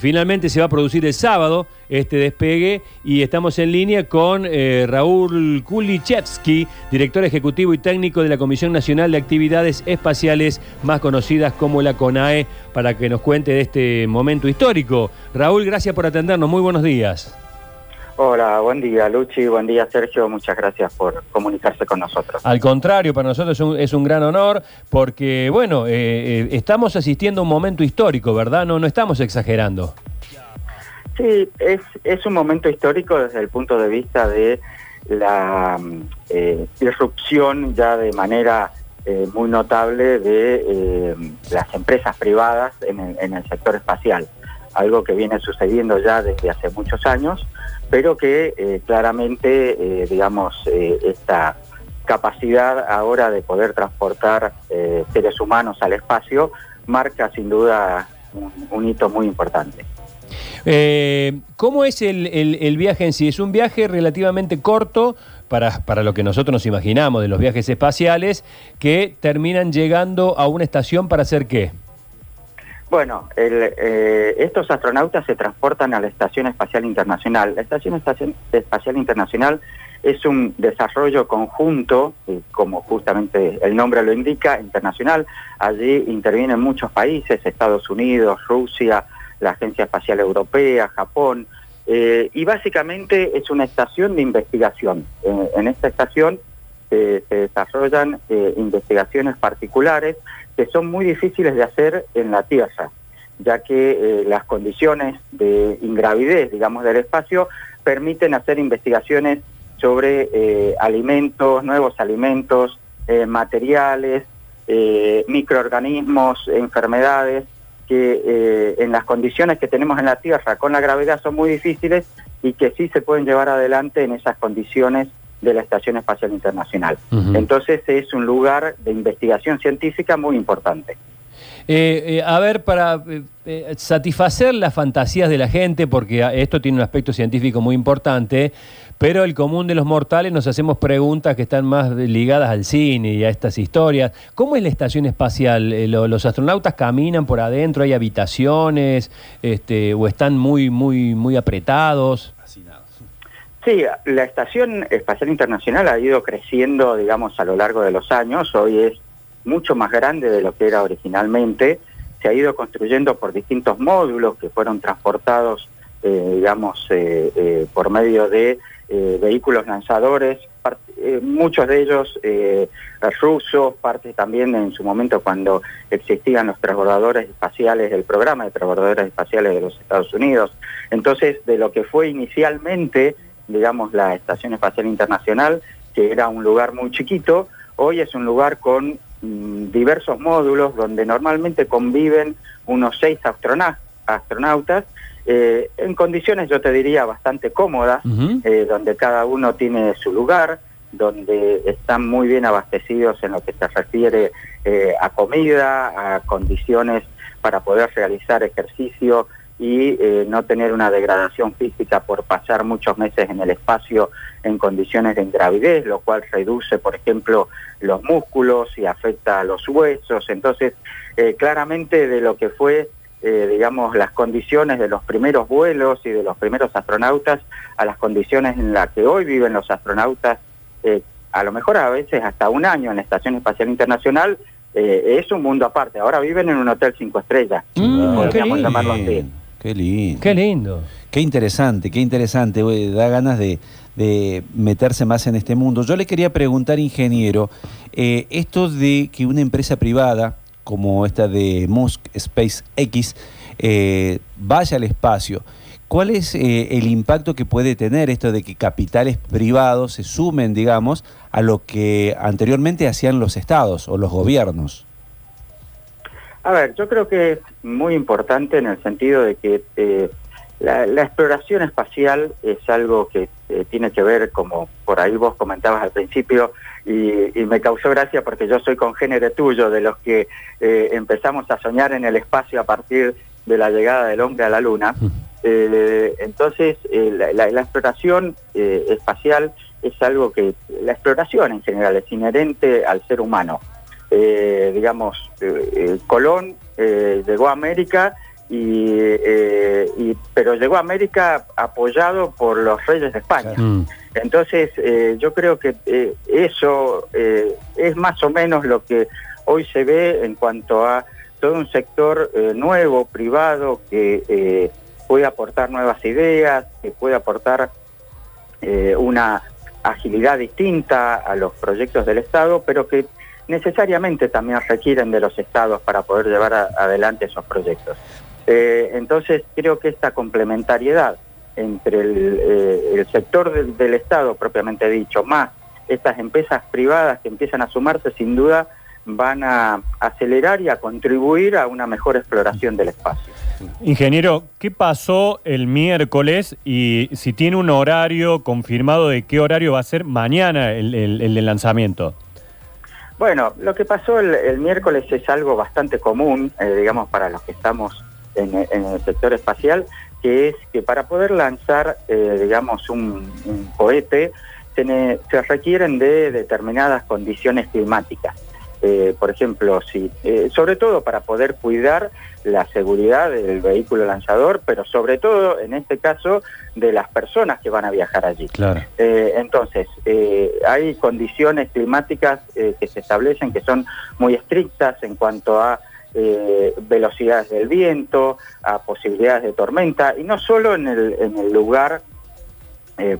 Finalmente se va a producir el sábado este despegue y estamos en línea con eh, Raúl Kulichevsky, director ejecutivo y técnico de la Comisión Nacional de Actividades Espaciales, más conocidas como la CONAE, para que nos cuente de este momento histórico. Raúl, gracias por atendernos, muy buenos días. Hola, buen día Luchi, buen día Sergio, muchas gracias por comunicarse con nosotros. Al contrario, para nosotros es un, es un gran honor porque, bueno, eh, eh, estamos asistiendo a un momento histórico, ¿verdad? No, no estamos exagerando. Sí, es, es un momento histórico desde el punto de vista de la eh, disrupción ya de manera muy notable de las empresas privadas en el, en el sector espacial, algo que viene sucediendo ya desde hace muchos años pero que eh, claramente, eh, digamos, eh, esta capacidad ahora de poder transportar seres humanos al espacio marca sin duda un, hito muy importante. ¿Cómo es el, viaje en sí? ¿Es un viaje relativamente corto para, para, lo que nosotros nos imaginamos de los viajes espaciales que terminan llegando a una estación para hacer qué? Bueno, eh, estos astronautas se transportan a la Estación Espacial Internacional. La Estación Espacial Internacional es un desarrollo conjunto, como justamente el nombre lo indica, internacional. Allí intervienen muchos países, Estados Unidos, Rusia, la Agencia Espacial Europea, Japón, eh, y básicamente es una estación de investigación. Eh, en esta estación se desarrollan investigaciones particulares que son muy difíciles de hacer en la Tierra, ya que eh, las condiciones de ingravidez, digamos, del espacio, permiten hacer investigaciones sobre eh, alimentos, nuevos alimentos, eh, materiales, microorganismos, enfermedades, que en las condiciones que tenemos en la Tierra con la gravedad son muy difíciles y que sí se pueden llevar adelante en esas condiciones de la Estación Espacial Internacional. Entonces es un lugar de investigación científica muy importante. Eh, eh, a ver, para eh, satisfacer las fantasías de la gente, porque esto tiene un aspecto científico muy importante, pero el común de los mortales nos hacemos preguntas que están más ligadas al cine y a estas historias. ¿Cómo es la estación espacial? ¿Los astronautas caminan por adentro? ¿Hay habitaciones? Este, ¿O están muy, muy, muy apretados? Sí, la Estación Espacial Internacional ha ido creciendo, digamos, a lo largo de los años. Hoy es mucho más grande de lo que era originalmente. Se ha ido construyendo por distintos módulos que fueron transportados, eh, digamos, eh, eh, por medio de vehículos lanzadores, muchos de ellos rusos, parte también en su momento cuando existían los transbordadores espaciales del programa de transbordadores espaciales de los Estados Unidos. Entonces, de lo que fue inicialmente digamos, la Estación Espacial Internacional, que era un lugar muy chiquito, hoy es un lugar con mm, diversos módulos donde normalmente conviven unos seis astronautas, eh, en condiciones, yo te diría, bastante cómodas, eh, donde cada uno tiene su lugar, donde están muy bien abastecidos en lo que se refiere eh, a comida, a condiciones para poder realizar ejercicio y eh, no tener una degradación física por pasar muchos meses en el espacio en condiciones de ingravidez, lo cual reduce, por ejemplo, los músculos y afecta a los huesos. Entonces, eh, claramente de lo que fue, eh, digamos, las condiciones de los primeros vuelos y de los primeros astronautas a las condiciones en las que hoy viven los astronautas, a lo mejor a veces hasta un año en la Estación Espacial Internacional, es un mundo aparte. Ahora viven en un hotel cinco estrellas, mm, podríamos llamarlo así. Qué lindo. Qué lindo. Qué interesante, qué interesante. Da ganas de, meterse más en este mundo. Yo le quería preguntar, ingeniero, eh, esto de que una empresa privada, como esta de Musk SpaceX, eh, vaya al espacio, ¿cuál es eh, el impacto que puede tener esto de que capitales privados se sumen, digamos, a lo que anteriormente hacían los estados o los gobiernos? A ver, yo creo que es muy importante en el sentido de que eh, la, exploración espacial es algo que eh, tiene que ver, como por ahí vos comentabas al principio, y, me causó gracia porque yo soy congénere tuyo, de los que eh, empezamos a soñar en el espacio a partir de la llegada del hombre a la Luna. entonces, la, exploración espacial es algo que, la exploración en general es inherente al ser humano. Eh, digamos, eh, Colón eh, llegó a América y, pero llegó a América apoyado por los reyes de España. Mm. Entonces, yo creo que eso es más o menos lo que hoy se ve en cuanto a todo un sector nuevo, privado, que puede aportar nuevas ideas, que puede aportar una agilidad distinta a los proyectos del Estado, pero que necesariamente también requieren de los estados para poder llevar adelante esos proyectos. Eh, entonces creo que esta complementariedad entre el, eh, sector del, Estado propiamente dicho, más estas empresas privadas que empiezan a sumarse, sin duda van a acelerar y a contribuir a una mejor exploración del espacio. Ingeniero, ¿qué pasó el miércoles y si tiene un horario confirmado de qué horario va a ser mañana el, el lanzamiento? Bueno, lo que pasó el, miércoles es algo bastante común, eh, digamos, para los que estamos en, el sector espacial, que es que para poder lanzar, eh, digamos, un, cohete, se requieren de determinadas condiciones climáticas. Eh, por ejemplo, si, sobre todo para poder cuidar la seguridad del vehículo lanzador, pero sobre todo, en este caso, de las personas que van a viajar allí. Eh, entonces, eh, hay condiciones climáticas eh, que se establecen que son muy estrictas en cuanto a velocidades del viento, a posibilidades de tormenta, y no solo en el, en el lugar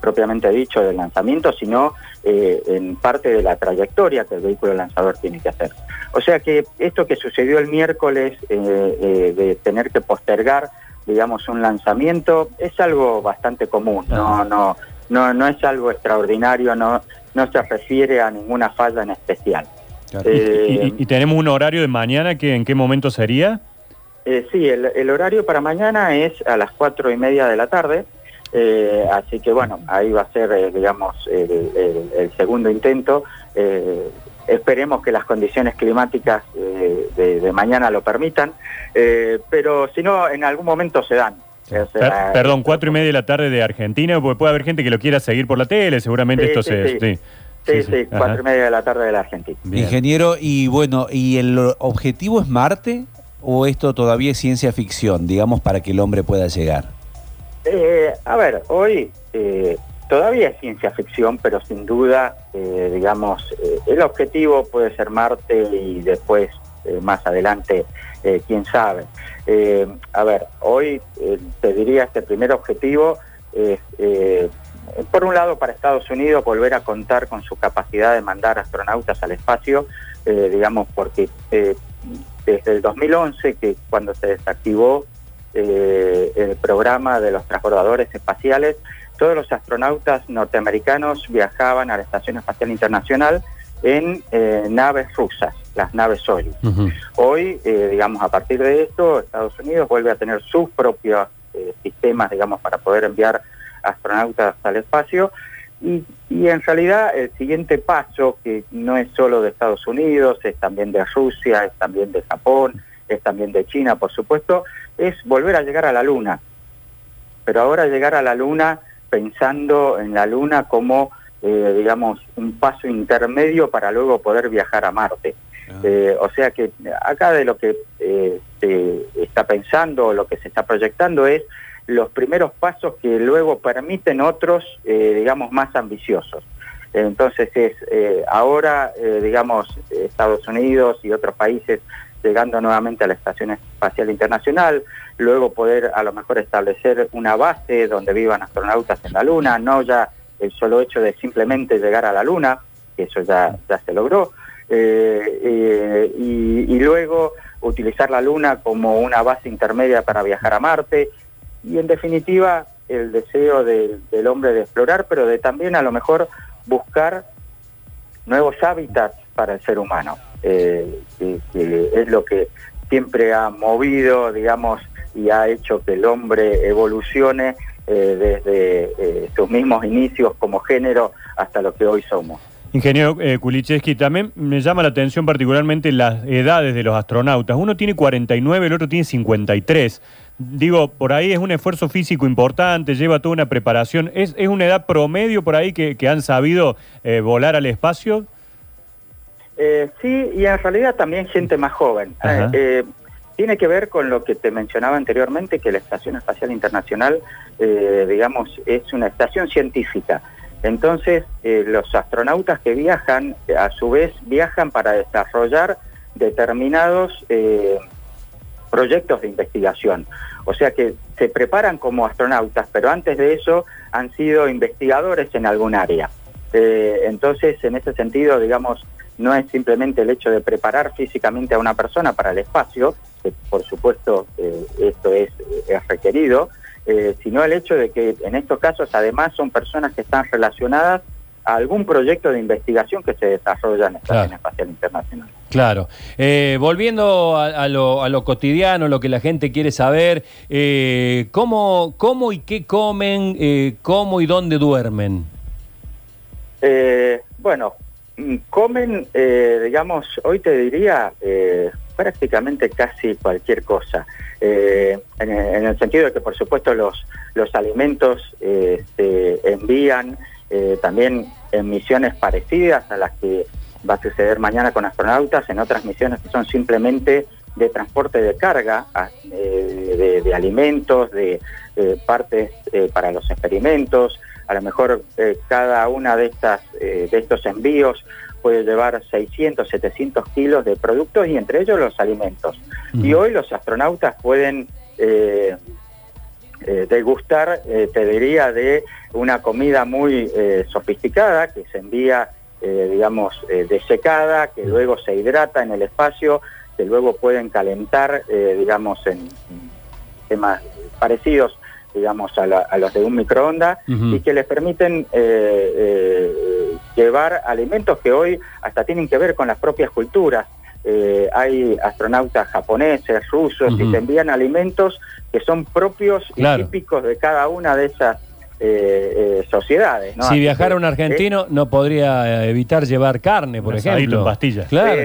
propiamente dicho del lanzamiento, sino en parte de la trayectoria que el vehículo lanzador tiene que hacer. O sea que esto que sucedió el miércoles de tener que postergar digamos, un lanzamiento, es algo bastante común, no, no, no, no es algo extraordinario, no, no se refiere a ninguna falla en especial. Eh, ¿Y, tenemos un horario de mañana que en qué momento sería? Eh, sí, el, horario para mañana es a las cuatro y media de la tarde, eh, así que bueno, ahí va a ser, digamos, el, el, segundo intento. Esperemos que las condiciones climáticas eh, de, mañana lo permitan, eh, pero si no, en algún momento se dan. perdón, cuatro y media de la tarde de Argentina, porque puede haber gente que lo quiera seguir por la tele, seguramente esto se... Sí. Sí, sí, cuatro y media de la tarde de la Argentina. Ingeniero, y bueno, ¿y el objetivo es Marte o esto todavía es ciencia ficción, digamos, para que el hombre pueda llegar? Eh, a ver, hoy Todavía es ciencia ficción, pero sin duda, eh, digamos, eh, el objetivo puede ser Marte y después, eh, más adelante, quién sabe. a ver, hoy te diría este primer objetivo es, por un lado, para Estados Unidos volver a contar con su capacidad de mandar astronautas al espacio, digamos, porque desde el 2011, que cuando se desactivó el programa de los transbordadores espaciales, todos los astronautas norteamericanos viajaban a la Estación Espacial Internacional en eh, naves rusas, las naves Soyuz. Hoy, eh, digamos, a partir de esto, Estados Unidos vuelve a tener sus propios eh, sistemas, digamos, para poder enviar astronautas al espacio. Y, y, en realidad el siguiente paso, que no es solo de Estados Unidos, es también de Rusia, es también de Japón, es también de China, por supuesto, es volver a llegar a la Luna. Pero ahora llegar a la Luna pensando en la Luna como, eh, digamos, un paso intermedio para luego poder viajar a Marte. Ah. Eh, o sea que acá de lo que eh, se está pensando, lo que se está proyectando es los primeros pasos que luego permiten otros, digamos, más ambiciosos. Entonces es ahora, digamos, Estados Unidos y otros países llegando nuevamente a la Estación Espacial Internacional, luego poder a lo mejor establecer una base donde vivan astronautas en la Luna, no ya el solo hecho de simplemente llegar a la Luna, que eso ya, ya se logró, eh, eh, y, luego utilizar la Luna como una base intermedia para viajar a Marte, y en definitiva el deseo del hombre de explorar, pero de también a lo mejor buscar nuevos hábitats para el ser humano, eh, que, es lo que siempre ha movido, digamos, y ha hecho que el hombre evolucione eh, desde eh, sus mismos inicios como género hasta lo que hoy somos. Ingeniero eh, Kulicheski, también me llama la atención particularmente las edades de los astronautas. Uno tiene 49, el otro tiene 53. Digo, por ahí es un esfuerzo físico importante, lleva toda una preparación. ¿Es, es una edad promedio por ahí que, han sabido volar al espacio? Sí, y en realidad también gente más joven. tiene que ver con lo que te mencionaba anteriormente, que la Estación Espacial Internacional, eh, digamos, es una estación científica. Entonces, eh, los astronautas que viajan, a su vez, viajan para desarrollar determinados eh, proyectos de investigación. O sea que se preparan como astronautas, pero antes de eso han sido investigadores en algún área. entonces, en ese sentido, digamos, no es simplemente el hecho de preparar físicamente a una persona para el espacio, que por supuesto eh, esto es, requerido, eh, sino el hecho de que en estos casos además son personas que están relacionadas a algún proyecto de investigación que se desarrolla en la Estación Espacial Internacional. Claro. Eh, volviendo a, lo, a, lo, cotidiano, lo que la gente quiere saber, ¿cómo, ¿cómo y qué comen, cómo y dónde duermen? bueno, comen, eh, digamos, hoy te diría eh, prácticamente casi cualquier cosa, eh, en, el sentido de que por supuesto los, los alimentos se envían también en misiones parecidas a las que va a suceder mañana con astronautas, en otras misiones que son simplemente de transporte de carga, de, de, alimentos, de partes para los experimentos, a lo mejor eh, cada una de estas eh, de estos envíos puede llevar 600, 700 kilos de productos y entre ellos los alimentos. Y hoy los astronautas pueden eh, degustar, te diría, de una comida muy sofisticada que se envía, digamos, desecada, que luego se hidrata en el espacio, que luego pueden calentar, digamos, en temas parecidos digamos, a, los de un microondas y que les permiten eh, eh, llevar alimentos que hoy hasta tienen que ver con las propias culturas. Eh, hay astronautas japoneses, rusos, y te envían alimentos que son propios y típicos de cada una de esas sociedades. Si viajara un argentino no podría evitar llevar carne, por ejemplo. pastillas. Claro.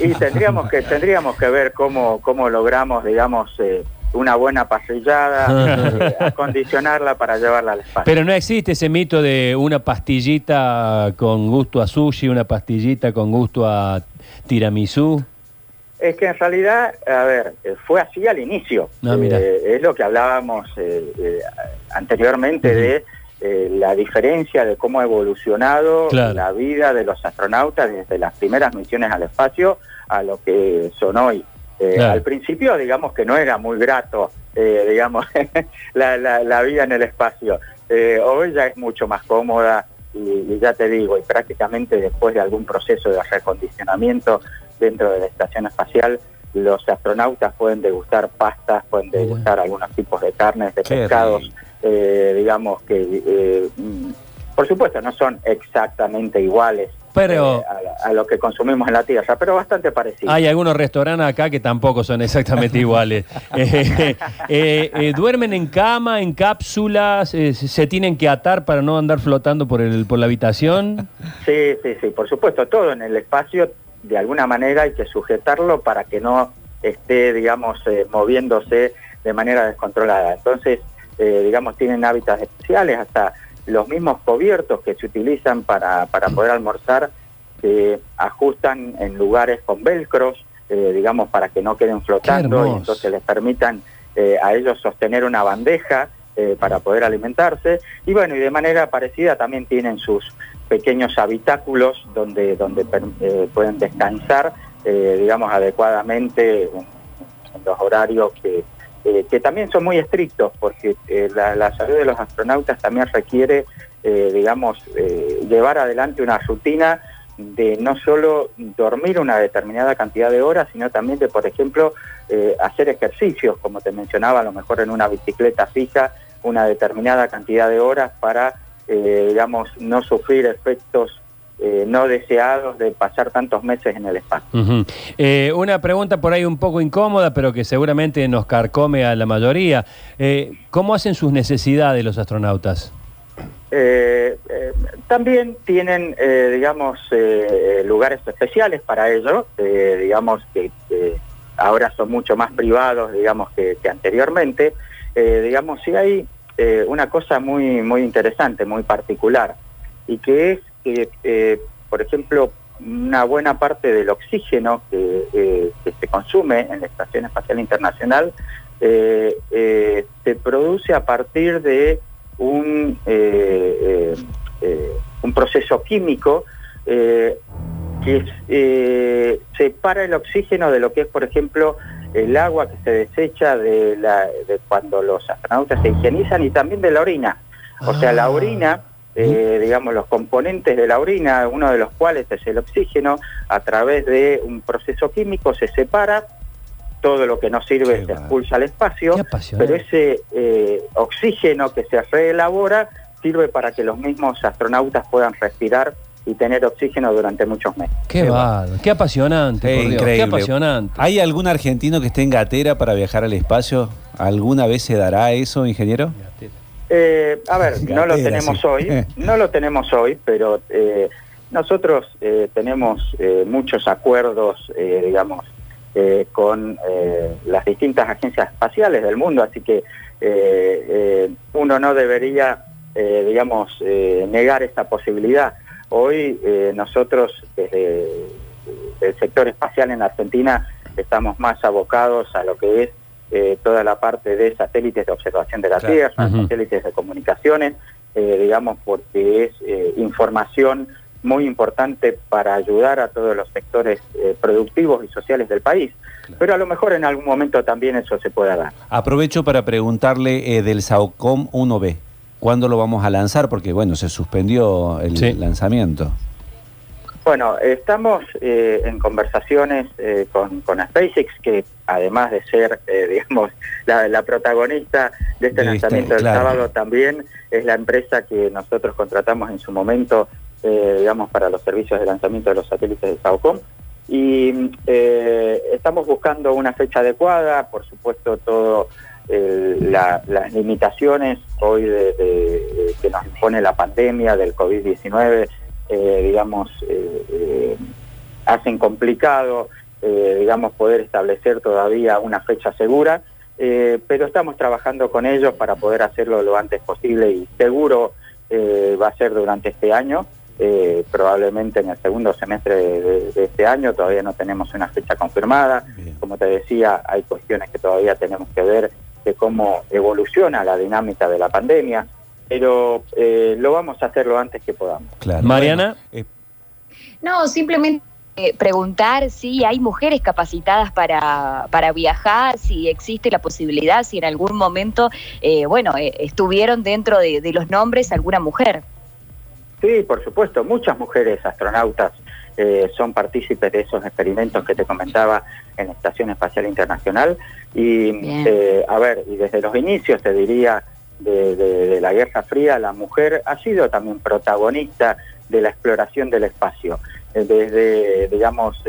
y tendríamos que tendríamos que ver cómo cómo logramos, digamos, una buena pasillada, eh, acondicionarla para llevarla al espacio. Pero no existe ese mito de una pastillita con gusto a sushi, una pastillita con gusto a tiramisú. Es que en realidad, a ver, eh, fue así al inicio. Ah, eh, es lo que hablábamos anteriormente de la diferencia de cómo ha evolucionado la vida de los astronautas desde las primeras misiones al espacio a lo que son hoy. Eh, al principio, digamos que no era muy grato, eh, digamos, la, vida en el espacio. Eh, hoy ya es mucho más cómoda y, ya te digo, y prácticamente después de algún proceso de recondicionamiento dentro de la estación espacial, los astronautas pueden degustar pastas, pueden degustar algunos tipos de carnes, de pescados, digamos que, mm, por supuesto, no son exactamente iguales pero, eh, a, lo que consumimos en la tierra, pero bastante parecido. Hay algunos restaurantes acá que tampoco son exactamente iguales. Eh, eh, ¿Duermen en cama, en cápsulas? ¿Se tienen que atar para no andar flotando por, el, por la habitación? Sí, sí, sí, por supuesto, todo en el espacio, de alguna manera hay que sujetarlo para que no esté, digamos, moviéndose de manera descontrolada. Entonces, digamos, tienen hábitats especiales, hasta los mismos cubiertos que se utilizan para, para poder almorzar se ajustan en lugares con velcros, eh, digamos, para que no queden flotando y entonces les permitan eh, a ellos sostener una bandeja eh, para poder alimentarse. Y bueno, y de manera parecida también tienen sus pequeños habitáculos donde, donde pueden descansar, digamos, adecuadamente en los horarios que, eh, que también son muy estrictos porque eh, la, salud de los astronautas también requiere, eh, digamos, llevar adelante una rutina de no solo dormir una determinada cantidad de horas, sino también de, por ejemplo, hacer ejercicios, como te mencionaba, a lo mejor en una bicicleta fija, una determinada cantidad de horas para, digamos, no sufrir efectos eh, no deseados de pasar tantos meses en el espacio. Eh, una pregunta por ahí un poco incómoda, pero que seguramente nos carcome a la mayoría. Eh, ¿Cómo hacen sus necesidades los astronautas? también tienen, digamos, lugares especiales para ello, digamos que ahora son mucho más privados, digamos, que, que anteriormente. digamos, sí hay una cosa muy, muy interesante, muy particular, y que es que, eh, por ejemplo, una buena parte del oxígeno que, se consume en la Estación Espacial Internacional se produce a partir de un, un proceso químico que separa el oxígeno de lo que es, por ejemplo, el agua que se desecha de, la, de cuando los astronautas se higienizan y también de la orina. O sea, la ah. orina, eh, digamos, los componentes de la orina, uno de los cuales es el oxígeno, a través de un proceso químico se separa, todo lo que no sirve se expulsa al espacio, pero ese eh, oxígeno que se reelabora sirve para que los mismos astronautas puedan respirar y tener oxígeno durante muchos meses. Qué, va, qué apasionante, increíble. qué apasionante. ¿Hay algún argentino que esté en gatera para viajar al espacio? ¿Alguna vez se dará eso, ingeniero? Eh, a ver, no lo tenemos hoy, no lo tenemos hoy, pero eh, nosotros eh, tenemos muchos acuerdos, digamos, con las distintas agencias espaciales del mundo, así que uno no debería, digamos, negar esta posibilidad. Hoy eh, nosotros desde el sector espacial en Argentina estamos más abocados a lo que es eh, toda la parte de satélites de observación de la Tierra, satélites de comunicaciones, eh, digamos porque es información muy importante para ayudar a todos los sectores productivos y sociales del país. Pero a lo mejor en algún momento también eso se pueda dar. Aprovecho para preguntarle del SAOCOM 1B. ¿Cuándo lo vamos a lanzar? Porque, bueno, se suspendió el lanzamiento. Bueno, estamos eh, en conversaciones eh, con, con, SpaceX, que además de ser, eh, digamos, la, protagonista de este lanzamiento del sábado, también es la empresa que nosotros contratamos en su momento, digamos, para los servicios de lanzamiento de los satélites de SAOCOM. Y estamos buscando una fecha adecuada, por supuesto, todo las limitaciones hoy de, que nos impone la pandemia del COVID-19, eh, digamos, eh, eh, hacen complicado, digamos, poder establecer todavía una fecha segura, pero estamos trabajando con ellos para poder hacerlo lo antes posible y seguro va a ser durante este año. probablemente en el segundo semestre de, este año, todavía no tenemos una fecha confirmada. Como te decía, hay cuestiones que todavía tenemos que ver de cómo evoluciona la dinámica de la pandemia, pero eh, lo vamos a hacer lo antes que podamos. Mariana. Eh, no, simplemente eh, preguntar si hay mujeres capacitadas para, para viajar, si existe la posibilidad, si en algún momento, bueno, estuvieron dentro de, de los nombres alguna mujer. Sí, por supuesto, muchas mujeres astronautas eh, son partícipes de esos experimentos que te comentaba en la Estación Espacial Internacional. Y, eh, a ver, y desde los inicios, te diría, de, la Guerra Fría, la mujer ha sido también protagonista de la exploración del espacio. Eh, desde, digamos,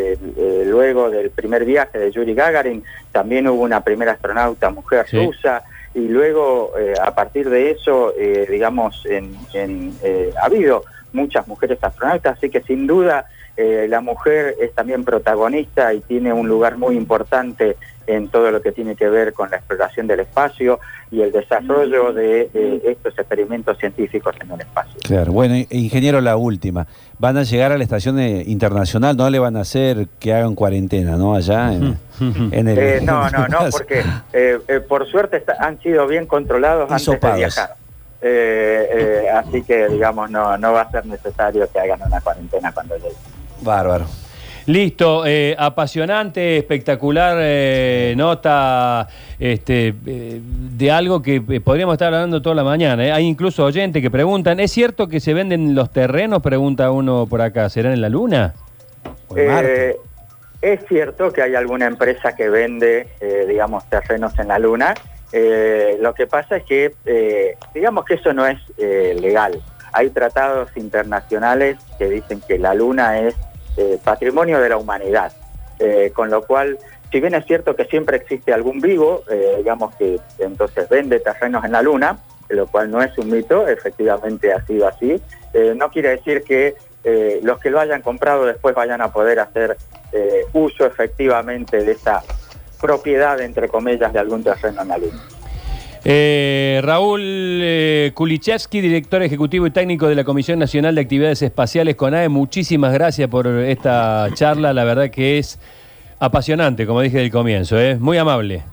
luego del primer viaje de Yuri Gagarin, también hubo una primera astronauta mujer rusa, y luego, a partir de eso, digamos, ha habido muchas mujeres astronautas, así que sin duda eh, la mujer es también protagonista y tiene un lugar muy importante en todo lo que tiene que ver con la exploración del espacio y el desarrollo de estos experimentos científicos en el espacio. Claro, bueno, ingeniero, la última. Van a llegar a la estación internacional, no le van a hacer que hagan cuarentena, ¿no? Allá en, el... Eh, no, no, no, porque eh, por suerte han sido bien controlados antes de viajar. así que, digamos, no, no va a ser necesario que hagan una cuarentena cuando lleguen. Bárbaro. Listo, eh, apasionante, espectacular eh, nota este, eh, de algo que podríamos estar hablando toda la mañana. Hay incluso oyentes que preguntan, ¿es cierto que se venden los terrenos? Pregunta uno por acá, ¿serán en la Luna? es cierto que hay alguna empresa que vende, digamos, terrenos en la Luna. lo que pasa es que, digamos que eso no es legal. Hay tratados internacionales que dicen que la Luna es eh, patrimonio de la humanidad. Eh, con lo cual, si bien es cierto que siempre existe algún vivo, eh, digamos que entonces vende terrenos en la Luna, lo cual no es un mito, efectivamente ha sido así, no quiere decir que los que lo hayan comprado después vayan a poder hacer uso efectivamente de esa propiedad, entre comillas, de algún terreno en la Luna. Eh, Raúl eh, Kulichevsky, director ejecutivo y técnico de la Comisión Nacional de Actividades Espaciales CONAE, muchísimas gracias por esta charla, la verdad que es apasionante, como dije del comienzo, es ¿eh? muy amable.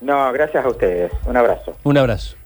No, gracias a ustedes, un abrazo. Un abrazo.